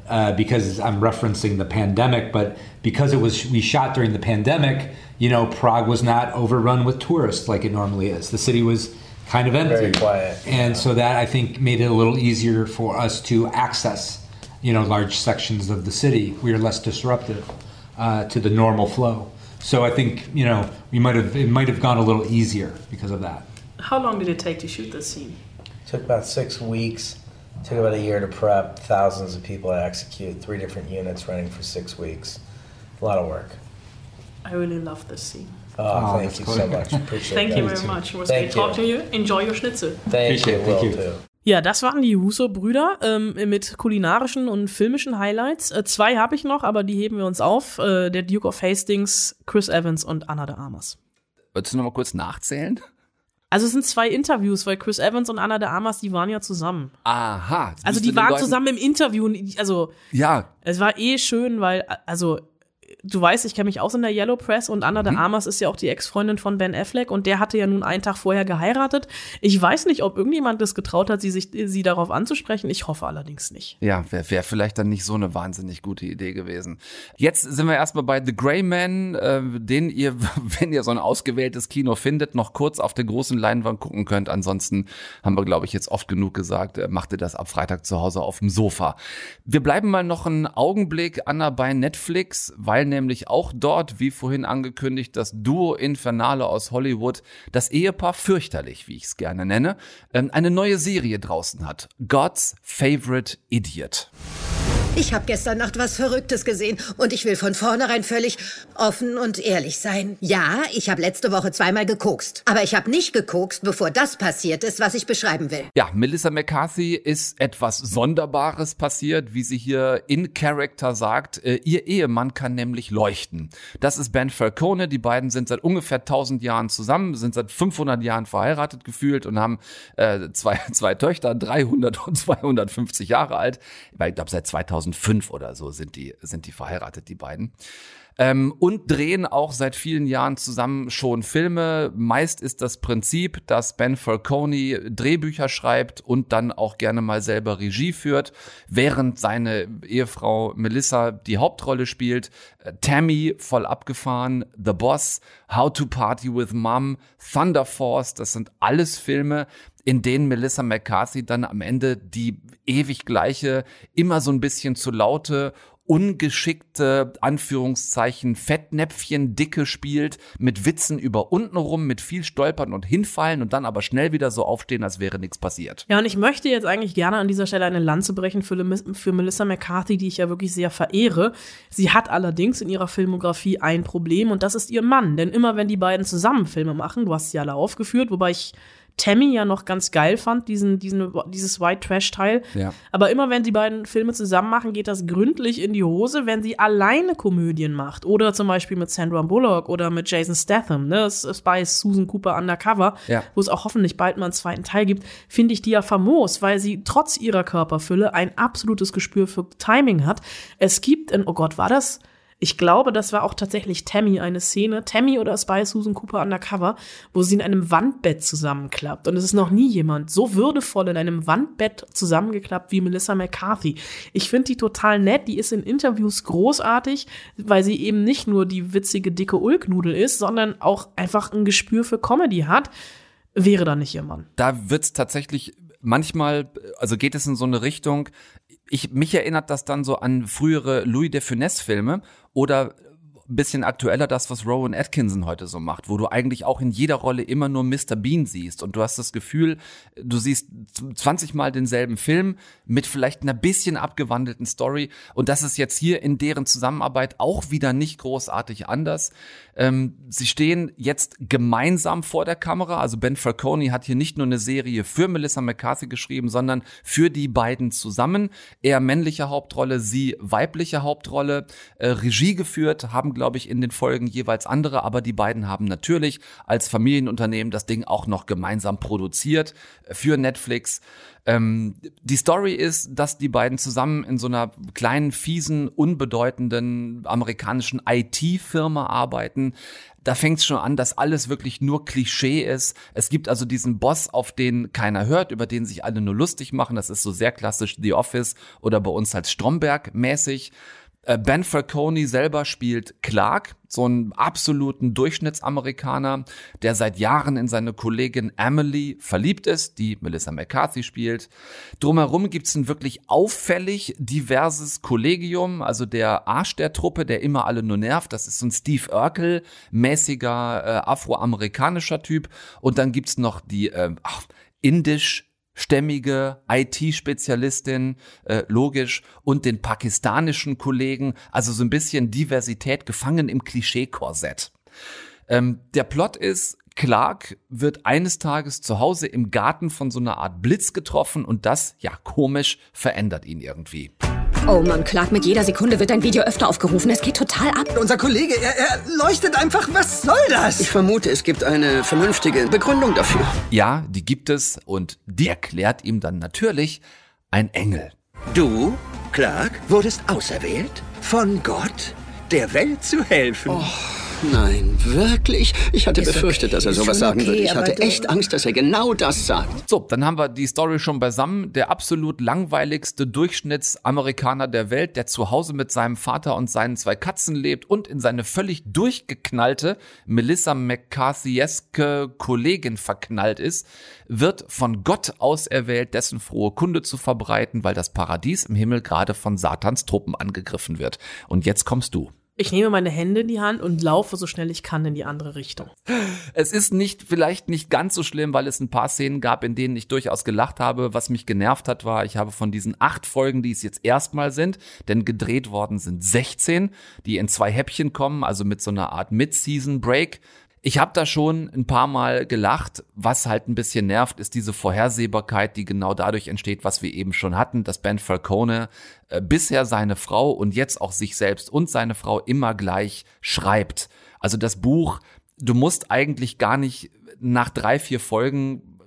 uh, because I'm referencing the pandemic, but because it was we shot during the pandemic, you know, Prague was not overrun with tourists like it normally is. The city was kind of empty, Very quiet, and so that I think made it a little easier for us to access, you know, large sections of the city. We were less disruptive uh, to the normal flow. So I think you know we might have it might have gone a little easier because of that. How long did it take to shoot this scene? Took about six weeks. Took about a year to prep. Thousands of people to execute. Three different units running for six weeks. A lot of work. I really love this scene. Oh, Oh, thank you cool. so much. Appreciate Thank that. you very much. It was Thank great talking to you. Enjoy your Schnitzel. Thank you. Appreciate it. Will Thank you. too. Ja, das waren die Huso-Brüder ähm, mit kulinarischen und filmischen Highlights. Äh, zwei habe ich noch, aber die heben wir uns auf. Äh, der Duke of Hastings, Chris Evans und Anna de Armas. Wolltest du noch mal kurz nachzählen? Also es sind zwei Interviews, weil Chris Evans und Anna de Armas, die waren ja zusammen. Aha. Also die waren zusammen im Interview. Also ja. Es war eh schön, weil also du weißt, ich kenne mich aus in der Yellow Press und Anna mhm. de Armas ist ja auch die Ex-Freundin von Ben Affleck und der hatte ja nun einen Tag vorher geheiratet. Ich weiß nicht, ob irgendjemand das getraut hat, sie sich sie darauf anzusprechen. Ich hoffe allerdings nicht. Ja, wäre wär vielleicht dann nicht so eine wahnsinnig gute Idee gewesen. Jetzt sind wir erstmal bei The Grey Man, äh, den ihr, wenn ihr so ein ausgewähltes Kino findet, noch kurz auf der großen Leinwand gucken könnt. Ansonsten haben wir, glaube ich, jetzt oft genug gesagt, äh, macht ihr das ab Freitag zu Hause auf dem Sofa. Wir bleiben mal noch einen Augenblick, Anna, bei Netflix, weil nämlich auch dort, wie vorhin angekündigt, das Duo Infernale aus Hollywood, das Ehepaar fürchterlich, wie ich es gerne nenne, ähm, eine neue Serie draußen hat. God's Favorite Idiot. Ich habe gestern Nacht was Verrücktes gesehen und ich will von vornherein völlig offen und ehrlich sein. Ja, ich habe letzte Woche zweimal gekokst. Aber ich habe nicht gekokst, bevor das passiert ist, was ich beschreiben will. Ja, Melissa McCarthy ist etwas Sonderbares passiert, wie sie hier in Character sagt. Äh, ihr Ehemann kann nämlich leuchten. Das ist Ben Falcone. Die beiden sind seit ungefähr 1000 Jahren zusammen, sind seit 500 Jahren verheiratet gefühlt und haben äh, zwei, zwei Töchter, 300 und 250 Jahre alt. Ich glaube, seit 2000 2005 oder so sind die, sind die verheiratet, die beiden. Ähm, und drehen auch seit vielen Jahren zusammen schon Filme. Meist ist das Prinzip, dass Ben Falcone Drehbücher schreibt und dann auch gerne mal selber Regie führt, während seine Ehefrau Melissa die Hauptrolle spielt. Äh, Tammy voll abgefahren, The Boss, How to Party with Mom, Thunder Force, das sind alles Filme, in denen Melissa McCarthy dann am Ende die ewig gleiche, immer so ein bisschen zu laute ungeschickte Anführungszeichen Fettnäpfchen dicke spielt mit Witzen über untenrum mit viel stolpern und hinfallen und dann aber schnell wieder so aufstehen, als wäre nichts passiert. Ja, und ich möchte jetzt eigentlich gerne an dieser Stelle eine Lanze brechen für, für Melissa McCarthy, die ich ja wirklich sehr verehre. Sie hat allerdings in ihrer Filmografie ein Problem und das ist ihr Mann, denn immer wenn die beiden zusammen Filme machen, du hast sie alle aufgeführt, wobei ich Tammy ja noch ganz geil fand, diesen, diesen, dieses White Trash-Teil. Ja. Aber immer wenn die beiden Filme zusammen machen, geht das gründlich in die Hose, wenn sie alleine Komödien macht. Oder zum Beispiel mit Sandra Bullock oder mit Jason Statham, ne? Spy Susan Cooper Undercover, ja. wo es auch hoffentlich bald mal einen zweiten Teil gibt, finde ich die ja famos, weil sie trotz ihrer Körperfülle ein absolutes Gespür für Timing hat. Es gibt in, oh Gott, war das? Ich glaube, das war auch tatsächlich Tammy eine Szene, Tammy oder Spy Susan Cooper undercover, wo sie in einem Wandbett zusammenklappt. Und es ist noch nie jemand so würdevoll in einem Wandbett zusammengeklappt wie Melissa McCarthy. Ich finde die total nett. Die ist in Interviews großartig, weil sie eben nicht nur die witzige dicke Ulknudel ist, sondern auch einfach ein Gespür für Comedy hat. Wäre da nicht Mann. Da wird's tatsächlich manchmal, also geht es in so eine Richtung, ich, mich erinnert das dann so an frühere Louis de Funès Filme oder bisschen aktueller das, was Rowan Atkinson heute so macht, wo du eigentlich auch in jeder Rolle immer nur Mr. Bean siehst und du hast das Gefühl, du siehst 20 Mal denselben Film mit vielleicht einer bisschen abgewandelten Story und das ist jetzt hier in deren Zusammenarbeit auch wieder nicht großartig anders. Ähm, sie stehen jetzt gemeinsam vor der Kamera, also Ben Falcone hat hier nicht nur eine Serie für Melissa McCarthy geschrieben, sondern für die beiden zusammen. Er männliche Hauptrolle, sie weibliche Hauptrolle, äh, Regie geführt, haben glaube ich, in den Folgen jeweils andere, aber die beiden haben natürlich als Familienunternehmen das Ding auch noch gemeinsam produziert für Netflix. Ähm, die Story ist, dass die beiden zusammen in so einer kleinen, fiesen, unbedeutenden amerikanischen IT-Firma arbeiten. Da fängt es schon an, dass alles wirklich nur Klischee ist. Es gibt also diesen Boss, auf den keiner hört, über den sich alle nur lustig machen. Das ist so sehr klassisch The Office oder bei uns halt Stromberg mäßig. Äh, ben Falcone selber spielt Clark, so einen absoluten Durchschnittsamerikaner, der seit Jahren in seine Kollegin Emily verliebt ist, die Melissa McCarthy spielt. Drumherum gibt's ein wirklich auffällig diverses Kollegium, also der Arsch der Truppe, der immer alle nur nervt. Das ist so ein Steve Urkel, mäßiger äh, afroamerikanischer Typ. Und dann gibt's noch die äh, indisch stämmige IT-Spezialistin, äh, logisch, und den pakistanischen Kollegen, also so ein bisschen Diversität gefangen im Klischee-Korsett. Ähm, der Plot ist, Clark wird eines Tages zu Hause im Garten von so einer Art Blitz getroffen und das, ja, komisch, verändert ihn irgendwie. Oh Mann, Clark, mit jeder Sekunde wird dein Video öfter aufgerufen. Es geht total ab. Unser Kollege, er, er leuchtet einfach. Was soll das? Ich vermute, es gibt eine vernünftige Begründung dafür. Ja, die gibt es und die erklärt ihm dann natürlich ein Engel. Du, Clark, wurdest auserwählt von Gott, der Welt zu helfen. Oh. Nein, wirklich? Ich hatte Ist befürchtet, okay, dass er sowas sagen okay, würde. Ich hatte echt Angst, dass er genau das sagt. So, dann haben wir die Story schon beisammen. Der absolut langweiligste Durchschnittsamerikaner der Welt, der zu Hause mit seinem Vater und seinen zwei Katzen lebt und in seine völlig durchgeknallte Melissa McCarthy-eske Kollegin verknallt ist, wird von Gott auserwählt, dessen frohe Kunde zu verbreiten, weil das Paradies im Himmel gerade von Satans Truppen angegriffen wird. Und jetzt kommst du. Ich nehme meine Hände in die Hand und laufe so schnell ich kann in die andere Richtung. Es ist nicht, vielleicht nicht ganz so schlimm, weil es ein paar Szenen gab, in denen ich durchaus gelacht habe. Was mich genervt hat, war, ich habe von diesen acht Folgen, die es jetzt erstmal sind, denn gedreht worden sind 16, die in zwei Häppchen kommen, also mit so einer Art Mid-Season-Break. Ich habe da schon ein paar Mal gelacht. Was halt ein bisschen nervt, ist diese Vorhersehbarkeit, die genau dadurch entsteht, was wir eben schon hatten, dass Ben Falcone äh, bisher seine Frau und jetzt auch sich selbst und seine Frau immer gleich schreibt. Also das Buch, du musst eigentlich gar nicht nach drei, vier Folgen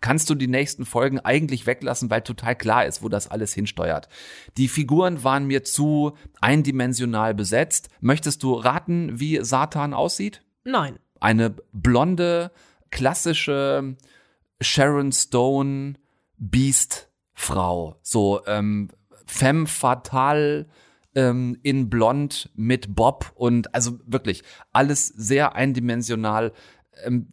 kannst du die nächsten Folgen eigentlich weglassen, weil total klar ist, wo das alles hinsteuert. Die Figuren waren mir zu eindimensional besetzt. Möchtest du raten, wie Satan aussieht? Nein. Eine blonde, klassische Sharon Stone Beast-Frau. So ähm, femme fatale ähm, in blond mit Bob und also wirklich alles sehr eindimensional. Ähm,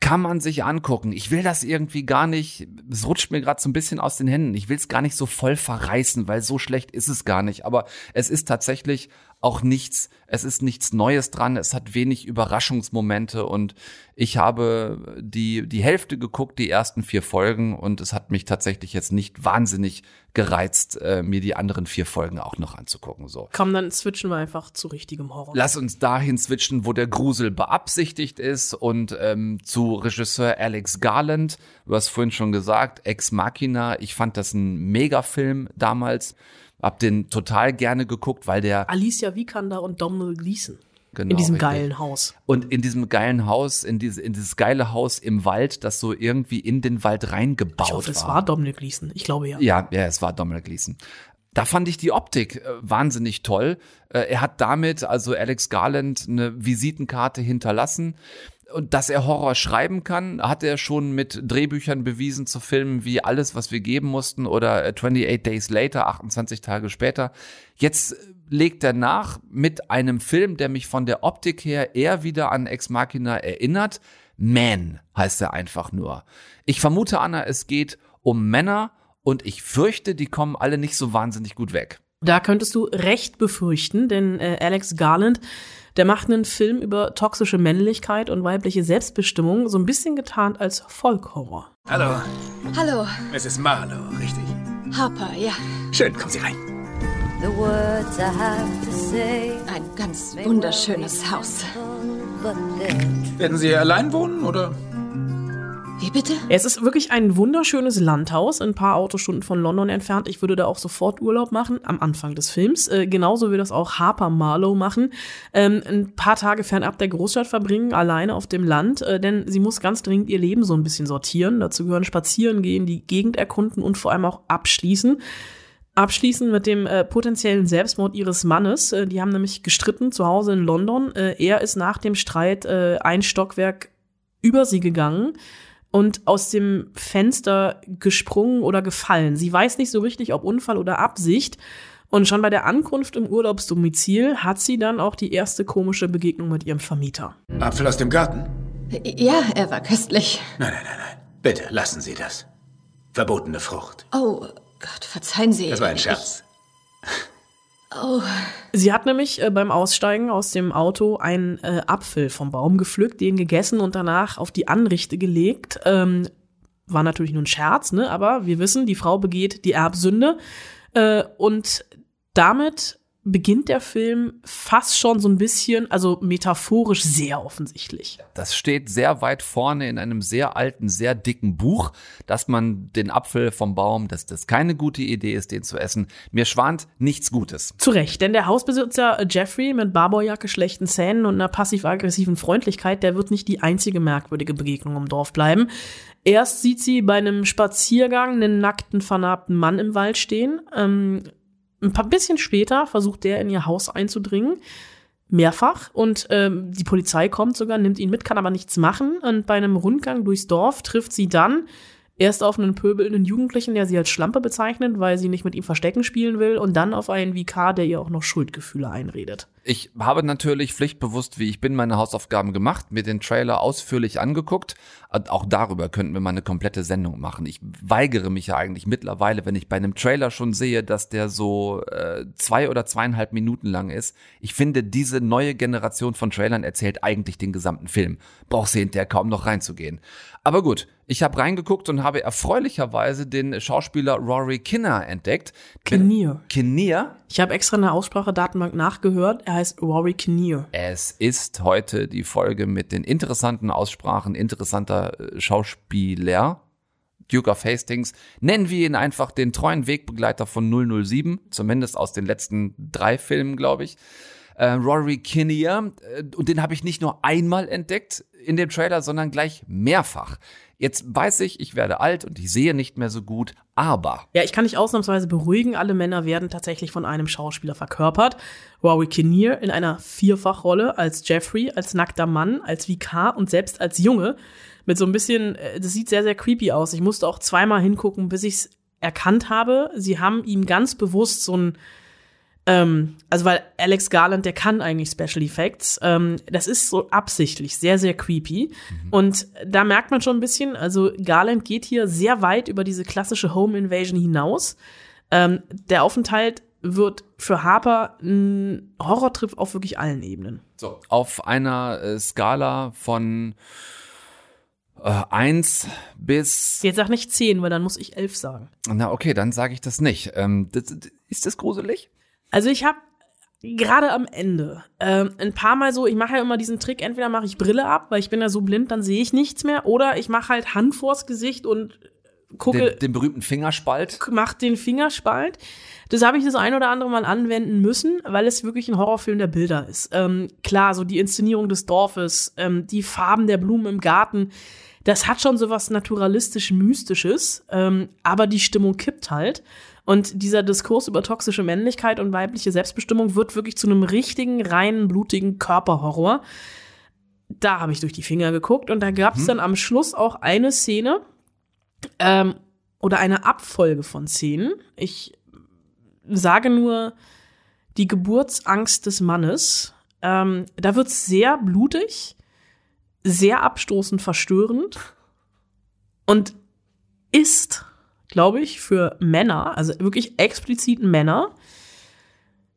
kann man sich angucken. Ich will das irgendwie gar nicht, es rutscht mir gerade so ein bisschen aus den Händen. Ich will es gar nicht so voll verreißen, weil so schlecht ist es gar nicht. Aber es ist tatsächlich auch nichts, es ist nichts Neues dran. Es hat wenig Überraschungsmomente und ich habe die, die Hälfte geguckt, die ersten vier Folgen und es hat mich tatsächlich jetzt nicht wahnsinnig gereizt, äh, mir die anderen vier Folgen auch noch anzugucken. So. Komm, dann switchen wir einfach zu richtigem Horror. Lass uns dahin switchen, wo der Grusel beabsichtigt ist und ähm, zu Regisseur Alex Garland. Du hast vorhin schon gesagt, Ex Machina. Ich fand das ein Megafilm damals. Hab den total gerne geguckt, weil der Alicia Vikander und Domhnall Gleeson. Genau, in diesem richtig. geilen Haus. und in diesem geilen Haus, in, diese, in dieses geile Haus im Wald, das so irgendwie in den Wald reingebaut Ich hoffe, es war. war Domhnall Gleeson. Ich glaube ja. Ja, ja, es war Domhnall Gleeson. Da fand ich die Optik äh, wahnsinnig toll. Äh, er hat damit, also Alex Garland, eine Visitenkarte hinterlassen. Und dass er Horror schreiben kann, hat er schon mit Drehbüchern bewiesen zu Filmen wie Alles, was wir geben mussten oder äh, 28 Days Later, 28 Tage später. Jetzt äh, legt er nach mit einem Film, der mich von der Optik her eher wieder an Ex Machina erinnert. Man heißt er einfach nur. Ich vermute, Anna, es geht um Männer und ich fürchte, die kommen alle nicht so wahnsinnig gut weg. Da könntest du recht befürchten, denn äh, Alex Garland, der macht einen Film über toxische Männlichkeit und weibliche Selbstbestimmung, so ein bisschen getarnt als Folkhorror. Hallo, Hallo, Mrs. Marlowe, richtig? Harper, ja. Schön, kommen Sie rein. The words I have to say. Ein ganz wunderschönes Haus. Werden Sie allein wohnen, oder? Wie bitte? Es ist wirklich ein wunderschönes Landhaus, ein paar Autostunden von London entfernt. Ich würde da auch sofort Urlaub machen, am Anfang des Films. Äh, genauso will das auch Harper Marlowe machen. Ähm, ein paar Tage fernab der Großstadt verbringen, alleine auf dem Land, äh, denn sie muss ganz dringend ihr Leben so ein bisschen sortieren. Dazu gehören spazieren gehen, die Gegend erkunden und vor allem auch abschließen. Abschließen mit dem äh, potenziellen Selbstmord ihres Mannes. Äh, die haben nämlich gestritten zu Hause in London. Äh, er ist nach dem Streit äh, ein Stockwerk über sie gegangen und aus dem Fenster gesprungen oder gefallen. Sie weiß nicht so richtig, ob Unfall oder Absicht. Und schon bei der Ankunft im Urlaubsdomizil hat sie dann auch die erste komische Begegnung mit ihrem Vermieter. Apfel aus dem Garten? Ja, er war köstlich. Nein, nein, nein, nein. Bitte, lassen Sie das. Verbotene Frucht. Oh Gott, verzeihen Sie. Das war ein Scherz. Oh, Sie hat nämlich äh, beim Aussteigen aus dem Auto einen äh, Apfel vom Baum gepflückt, den gegessen und danach auf die Anrichte gelegt. Ähm, war natürlich nur ein Scherz, ne? Aber wir wissen, die Frau begeht die Erbsünde. Äh, und damit beginnt der Film fast schon so ein bisschen, also metaphorisch sehr offensichtlich. Das steht sehr weit vorne in einem sehr alten, sehr dicken Buch, dass man den Apfel vom Baum, dass das keine gute Idee ist, den zu essen. Mir schwant nichts Gutes. Zu Recht, denn der Hausbesitzer Jeffrey mit Barbourjacke, schlechten Zähnen und einer passiv-aggressiven Freundlichkeit, der wird nicht die einzige merkwürdige Begegnung im Dorf bleiben. Erst sieht sie bei einem Spaziergang einen nackten, vernarbten Mann im Wald stehen. Ähm, ein paar bisschen später versucht der in ihr Haus einzudringen. Mehrfach. Und ähm, die Polizei kommt sogar, nimmt ihn mit, kann aber nichts machen. Und bei einem Rundgang durchs Dorf trifft sie dann erst auf einen pöbelnden Jugendlichen, der sie als Schlampe bezeichnet, weil sie nicht mit ihm Verstecken spielen will. Und dann auf einen Vikar, der ihr auch noch Schuldgefühle einredet. Ich habe natürlich pflichtbewusst, wie ich bin, meine Hausaufgaben gemacht, mir den Trailer ausführlich angeguckt. Auch darüber könnten wir mal eine komplette Sendung machen. Ich weigere mich ja eigentlich mittlerweile, wenn ich bei einem Trailer schon sehe, dass der so äh, zwei oder zweieinhalb Minuten lang ist. Ich finde, diese neue Generation von Trailern erzählt eigentlich den gesamten Film. Brauchst du hinterher kaum noch reinzugehen. Aber gut, ich habe reingeguckt und habe erfreulicherweise den Schauspieler Rory Kinner entdeckt. Kinnear. Kinnear? Ich habe extra in der Aussprachedatenbank nachgehört. Er heißt Rory Kinnear. Es ist heute die Folge mit den interessanten Aussprachen interessanter äh, Schauspieler. Duke of Hastings, nennen wir ihn einfach den treuen Wegbegleiter von 007, zumindest aus den letzten drei Filmen, glaube ich. Äh, Rory Kinnear, äh, und den habe ich nicht nur einmal entdeckt in dem Trailer, sondern gleich mehrfach. Jetzt weiß ich, ich werde alt und ich sehe nicht mehr so gut, aber. Ja, ich kann dich ausnahmsweise beruhigen, alle Männer werden tatsächlich von einem Schauspieler verkörpert. Rory Kinnear in einer Vierfachrolle als Jeffrey, als nackter Mann, als Vikar und selbst als Junge. Mit so ein bisschen, äh, das sieht sehr, sehr creepy aus. Ich musste auch zweimal hingucken, bis ich es erkannt habe. Sie haben ihm ganz bewusst so ein ähm, also weil Alex Garland, der kann eigentlich Special Effects. Ähm, das ist so absichtlich sehr, sehr creepy. Mhm. Und da merkt man schon ein bisschen, also Garland geht hier sehr weit über diese klassische Home Invasion hinaus. Ähm, der Aufenthalt wird für Harper ein Horrortrip auf wirklich allen Ebenen. So, auf einer äh, Skala von äh, eins bis. Jetzt sag nicht zehn, weil dann muss ich elf sagen. Na, okay, dann sage ich das nicht. Ähm, das, ist das gruselig? Also ich habe gerade am Ende ähm, ein paar Mal so, ich mache ja immer diesen Trick, entweder mache ich Brille ab, weil ich bin ja so blind, dann sehe ich nichts mehr, oder ich mache halt Hand vors Gesicht und gucke. Den, den berühmten Fingerspalt. Mach den Fingerspalt. Das habe ich das ein oder andere Mal anwenden müssen, weil es wirklich ein Horrorfilm der Bilder ist. Ähm, klar, so die Inszenierung des Dorfes, ähm, die Farben der Blumen im Garten, das hat schon so was naturalistisch-mystisches, ähm, aber die Stimmung kippt halt. Und dieser Diskurs über toxische Männlichkeit und weibliche Selbstbestimmung wird wirklich zu einem richtigen, reinen, blutigen Körperhorror. Da habe ich durch die Finger geguckt und da gab es mhm. dann am Schluss auch eine Szene ähm, oder eine Abfolge von Szenen. Ich sage nur die Geburtsangst des Mannes. Ähm, da wird es sehr blutig, sehr abstoßend, verstörend und ist glaube ich, für Männer, also wirklich explizit Männer,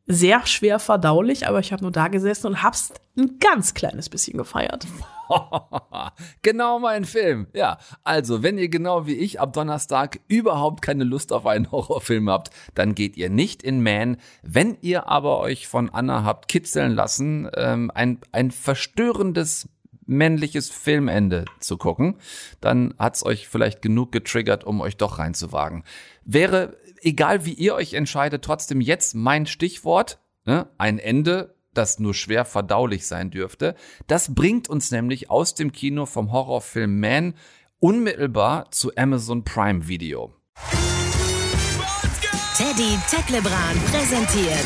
sehr schwer verdaulich, aber ich habe nur da gesessen und hab's ein ganz kleines bisschen gefeiert. genau mein Film. Ja, also wenn ihr genau wie ich ab Donnerstag überhaupt keine Lust auf einen Horrorfilm habt, dann geht ihr nicht in Man. Wenn ihr aber euch von Anna habt kitzeln lassen, ähm, ein, ein verstörendes männliches Filmende zu gucken, dann hat's euch vielleicht genug getriggert, um euch doch reinzuwagen. Wäre, egal wie ihr euch entscheidet, trotzdem jetzt mein Stichwort, ne, ein Ende, das nur schwer verdaulich sein dürfte. Das bringt uns nämlich aus dem Kino vom Horrorfilm Man unmittelbar zu Amazon Prime Video. Teddy Tecklebrand präsentiert.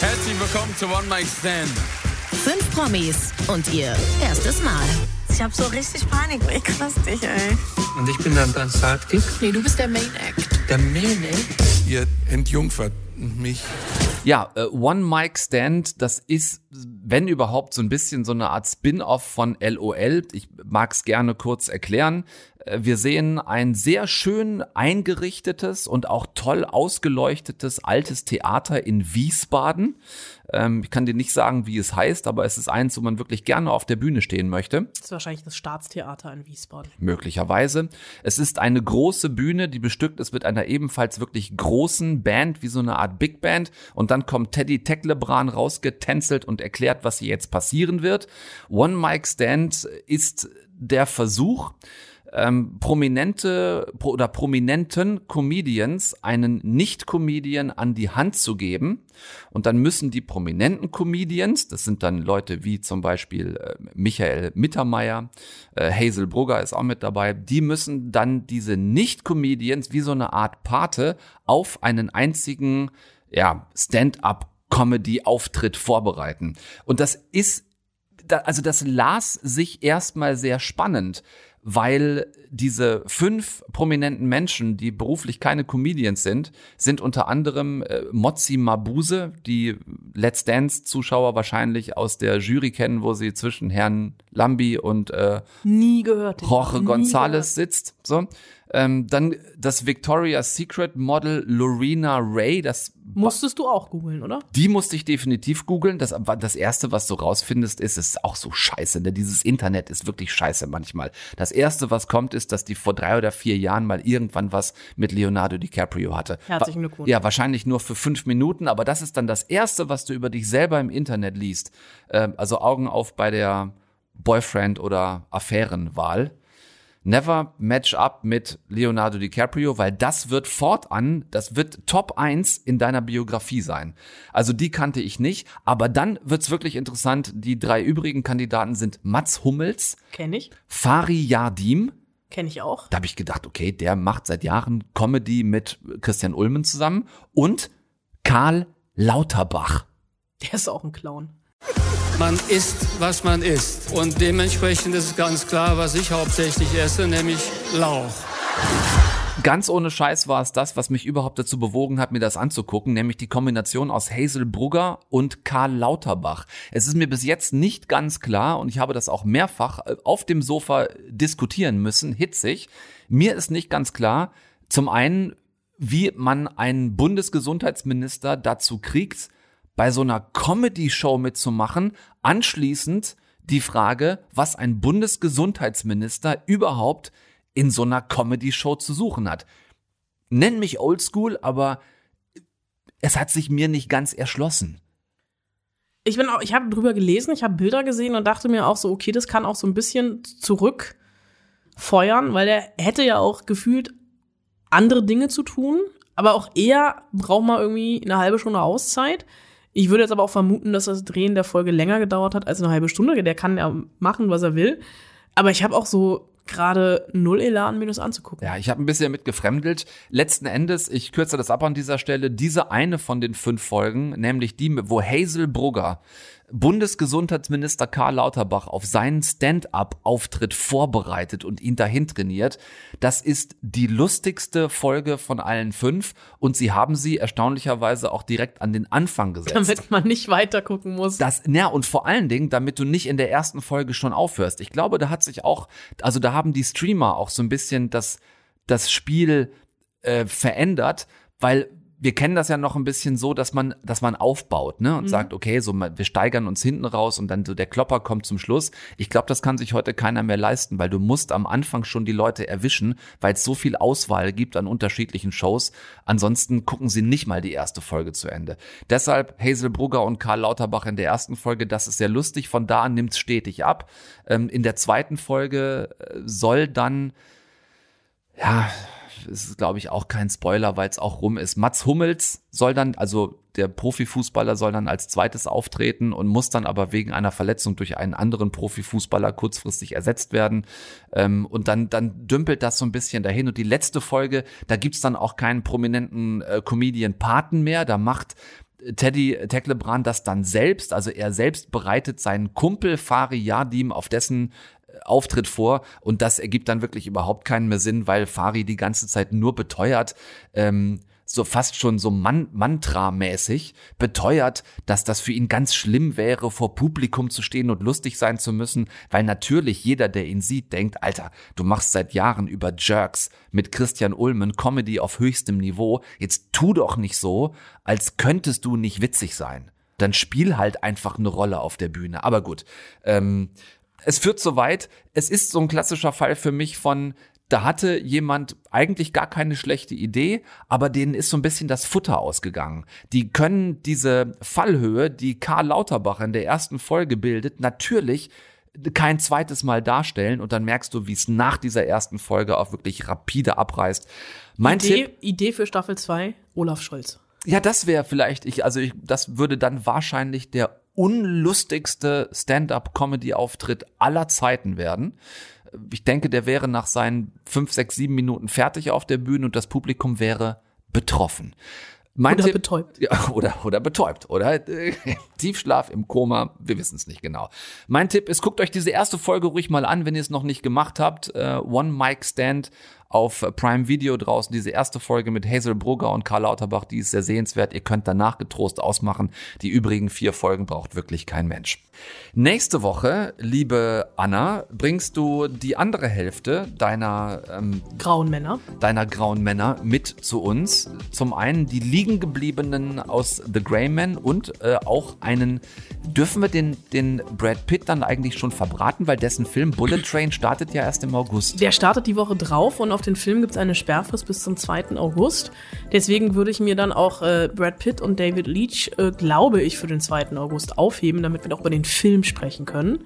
Herzlich willkommen zu One Mic Stand. Fünf Promis und ihr erstes Mal. Ich hab so richtig Panik. Ich krass dich, ey. Und ich bin dann dein Sidekick? Nee, du bist der Main Act. Der Main Act? Ihr entjungfert mich. Ja, äh, One Mic Stand, das ist, wenn überhaupt, so ein bisschen so eine Art Spin-off von LOL. Ich mag's gerne kurz erklären. Äh, wir sehen ein sehr schön eingerichtetes und auch toll ausgeleuchtetes altes Theater in Wiesbaden. Ähm, ich kann dir nicht sagen, wie es heißt, aber es ist eins, wo man wirklich gerne auf der Bühne stehen möchte. Das ist wahrscheinlich das Staatstheater in Wiesbaden. Möglicherweise. Es ist eine große Bühne, die bestückt ist mit einer ebenfalls wirklich großen Band, wie so eine Art Big Band. Und dann dann kommt Teddy Tecklebran rausgetänzelt und erklärt, was hier jetzt passieren wird. One Mic Stand ist der Versuch, ähm, prominente pro, oder prominenten Comedians einen Nicht-Comedian an die Hand zu geben. Und dann müssen die prominenten Comedians, das sind dann Leute wie zum Beispiel äh, Michael Mittermeier, äh, Hazel Brugger ist auch mit dabei, die müssen dann diese Nicht-Comedians wie so eine Art Pate auf einen einzigen ja, Stand-up-Comedy-Auftritt vorbereiten. Und das ist also das las sich erstmal sehr spannend, weil diese fünf prominenten Menschen, die beruflich keine Comedians sind, sind unter anderem äh, Mozzi Mabuse, die Let's Dance Zuschauer wahrscheinlich aus der Jury kennen, wo sie zwischen Herrn Lambi und äh, nie gehört. Jorge González sitzt. So. Ähm, dann das Victoria's Secret Model Lorena Ray, das musstest du auch googeln, oder? Die musste ich definitiv googeln. Das, das erste, was du rausfindest, ist, ist auch so scheiße. Ne? Dieses Internet ist wirklich scheiße manchmal. Das erste, was kommt, ist, dass die vor drei oder vier Jahren mal irgendwann was mit Leonardo DiCaprio hatte. Herzlichen Glückwunsch. Ja, wahrscheinlich nur für fünf Minuten, aber das ist dann das erste, was du über dich selber im Internet liest. Ähm, also Augen auf bei der Boyfriend- oder Affärenwahl. Never Match Up mit Leonardo DiCaprio, weil das wird fortan, das wird Top 1 in deiner Biografie sein. Also die kannte ich nicht, aber dann wird's wirklich interessant. Die drei übrigen Kandidaten sind Mats Hummels, Kenn ich, Fari Yardim, kenne ich auch. da habe ich gedacht, okay, der macht seit Jahren Comedy mit Christian Ulmen zusammen und Karl Lauterbach. Der ist auch ein Clown. Man isst, was man isst. Und dementsprechend ist es ganz klar, was ich hauptsächlich esse, nämlich Lauch. Ganz ohne Scheiß war es das, was mich überhaupt dazu bewogen hat, mir das anzugucken, nämlich die Kombination aus Hazel Brugger und Karl Lauterbach. Es ist mir bis jetzt nicht ganz klar und ich habe das auch mehrfach äh, auf dem Sofa diskutieren müssen, hitzig. Mir ist nicht ganz klar, zum einen, wie man einen Bundesgesundheitsminister dazu kriegt, bei so einer Comedy-Show mitzumachen. Anschließend die Frage, was ein Bundesgesundheitsminister überhaupt in so einer Comedy-Show zu suchen hat. Nenn mich oldschool, aber es hat sich mir nicht ganz erschlossen. Ich bin auch, ich habe drüber gelesen, ich habe Bilder gesehen und dachte mir auch so, okay, das kann auch so ein bisschen zurückfeuern, weil er hätte ja auch gefühlt andere Dinge zu tun, aber auch er braucht mal irgendwie eine halbe Stunde Auszeit. Ich würde jetzt aber auch vermuten, dass das Drehen der Folge länger gedauert hat als eine halbe Stunde. Der kann ja machen, was er will. Aber ich habe auch so gerade null Elan, mir das anzugucken. Ja, ich habe ein bisschen mit gefremdelt. Letzten Endes, ich kürze das ab an dieser Stelle, diese eine von den fünf Folgen, nämlich die, wo Hazel Brugger Bundesgesundheitsminister Karl Lauterbach auf seinen Stand-up-Auftritt vorbereitet und ihn dahin trainiert. Das ist die lustigste Folge von allen fünf und sie haben sie erstaunlicherweise auch direkt an den Anfang gesetzt. Damit man nicht weiter gucken muss. Das, na, und vor allen Dingen, damit du nicht in der ersten Folge schon aufhörst. Ich glaube, da hat sich auch, also da haben die Streamer auch so ein bisschen das, das Spiel äh, verändert, weil wir kennen das ja noch ein bisschen so, dass man, dass man aufbaut, ne, und Mhm. sagt, okay, so wir steigern uns hinten raus und dann so der Klopper kommt zum Schluss. Ich glaube, das kann sich heute keiner mehr leisten, weil du musst am Anfang schon die Leute erwischen, weil es so viel Auswahl gibt an unterschiedlichen Shows. Ansonsten gucken sie nicht mal die erste Folge zu Ende. Deshalb Hazel Brugger und Karl Lauterbach in der ersten Folge, das ist sehr lustig. Von da an nimmt es stetig ab. Ähm, in der zweiten Folge äh, soll dann ja, ist, glaube ich, auch kein Spoiler, weil es auch rum ist. Mats Hummels soll dann, also der Profifußballer soll dann als zweites auftreten und muss dann aber wegen einer Verletzung durch einen anderen Profifußballer kurzfristig ersetzt werden. Ähm, und dann, dann dümpelt das so ein bisschen dahin. Und die letzte Folge, da gibt's dann auch keinen prominenten äh, Comedian-Paten mehr. Da macht Teddy Tecklebrand das dann selbst, also er selbst bereitet seinen Kumpel Fari Yadim auf dessen äh, Auftritt vor und das ergibt dann wirklich überhaupt keinen mehr Sinn, weil Fari die ganze Zeit nur beteuert, ähm, so fast schon so Man Mantra-mäßig beteuert, dass das für ihn ganz schlimm wäre, vor Publikum zu stehen und lustig sein zu müssen, weil natürlich jeder, der ihn sieht, denkt, Alter, du machst seit Jahren über Jerks mit Christian Ulmen Comedy auf höchstem Niveau, jetzt tu doch nicht so, als könntest du nicht witzig sein. Dann spiel halt einfach eine Rolle auf der Bühne. Aber gut, ähm, es führt so weit. Es ist so ein klassischer Fall für mich von, da hatte jemand eigentlich gar keine schlechte Idee, aber denen ist so ein bisschen das Futter ausgegangen. Die können diese Fallhöhe, die Karl Lauterbach in der ersten Folge bildet, natürlich kein zweites Mal darstellen und dann merkst du, wie es nach dieser ersten Folge auch wirklich rapide abreißt. Mein Idee, Tipp, Idee für Staffel 2, Olaf Scholz. ja, das wäre vielleicht, ich, also ich, das würde dann wahrscheinlich der unlustigste Stand-up-Comedy-Auftritt aller Zeiten werden. Ich denke, der wäre nach seinen fünf, sechs, sieben Minuten fertig auf der Bühne und das Publikum wäre betroffen. Mein Oder Tipp, betäubt. Ja, oder, oder betäubt. Oder äh, Tiefschlaf im Koma, wir wissen es nicht genau. Mein Tipp ist, guckt euch diese erste Folge ruhig mal an, wenn ihr es noch nicht gemacht habt. Äh, One Mic Stand auf Prime Video draußen. Diese erste Folge mit Hazel Brugger und Karl Lauterbach, die ist sehr sehenswert. Ihr könnt danach getrost ausmachen. Die übrigen vier Folgen braucht wirklich kein Mensch. Nächste Woche, liebe Anna, bringst du die andere Hälfte deiner ähm, grauen Männer, deiner grauen Männer mit zu uns. Zum einen die liegen gebliebenen aus The Grey Man und äh, auch einen. Dürfen wir den, den Brad Pitt dann eigentlich schon verbraten, weil dessen Film Bullet Train startet ja erst im August. Der startet die Woche drauf und auf den Film gibt es eine Sperrfrist bis zum 2. August. Deswegen würde ich mir dann auch äh, Brad Pitt und David Leach, äh, glaube ich, für den 2. August aufheben, damit wir auch über den Film sprechen können.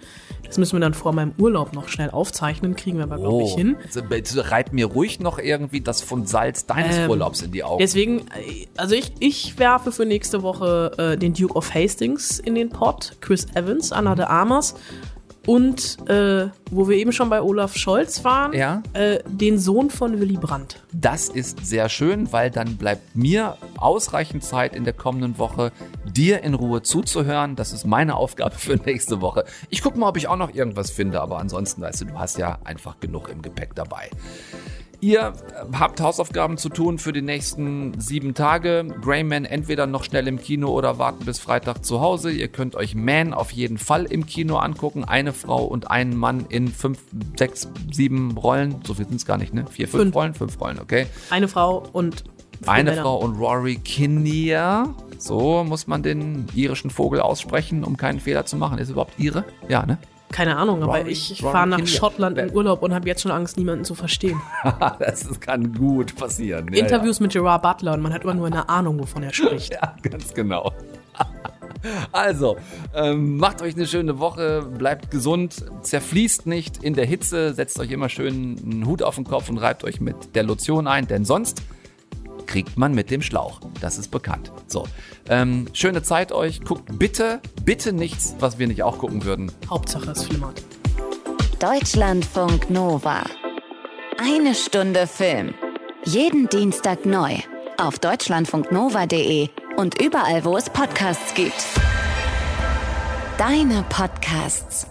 Das müssen wir dann vor meinem Urlaub noch schnell aufzeichnen, kriegen wir aber, glaube ich, hin. Also, bitte reib mir ruhig noch irgendwie das von Salz deines Ähm, Urlaubs in die Augen. Deswegen, also ich, ich werfe für nächste Woche äh, den Duke of Hastings in den Pot, Chris Evans, Anna de Armas und äh, wo wir eben schon bei Olaf Scholz waren, Ja. äh, den Sohn von Willy Brandt. Das ist sehr schön, weil dann bleibt mir ausreichend Zeit in der kommenden Woche, dir in Ruhe zuzuhören. Das ist meine Aufgabe für nächste Woche. Ich gucke mal, ob ich auch noch irgendwas finde, aber ansonsten, weißt du, du hast ja einfach genug im Gepäck dabei. Ihr habt Hausaufgaben zu tun für die nächsten sieben Tage. Greyman entweder noch schnell im Kino oder warten bis Freitag zu Hause. Ihr könnt euch Man auf jeden Fall im Kino angucken. Eine Frau und einen Mann in fünf, sechs, sieben Rollen. So viel sind es gar nicht, ne? Vier, fünf, Fünf. Rollen? Fünf Rollen, okay. Eine Frau und Eine Männer. Frau und Rory Kinnear. So muss man den irischen Vogel aussprechen, um keinen Fehler zu machen. Ist überhaupt Ire? Ja, ne? Keine Ahnung, aber Rory- ich Rory fahre nach Kinnear. Schottland in Urlaub und habe jetzt schon Angst, niemanden zu verstehen. das kann gut passieren. Ja, Interviews mit Gerard Butler und man hat immer nur eine Ahnung, wovon er spricht. Ja, ganz genau. Also, ähm, macht euch eine schöne Woche, bleibt gesund, zerfließt nicht in der Hitze, setzt euch immer schön einen Hut auf den Kopf und reibt euch mit der Lotion ein, denn sonst kriegt man mit dem Schlauch. Das ist bekannt. So, ähm, schöne Zeit euch. Guckt bitte, bitte nichts, was wir nicht auch gucken würden. Hauptsache es flimmert. Deutschlandfunk Nova. Eine Stunde Film. Jeden Dienstag neu. Auf deutschlandfunknova.de und überall, wo es Podcasts gibt. Deine Podcasts.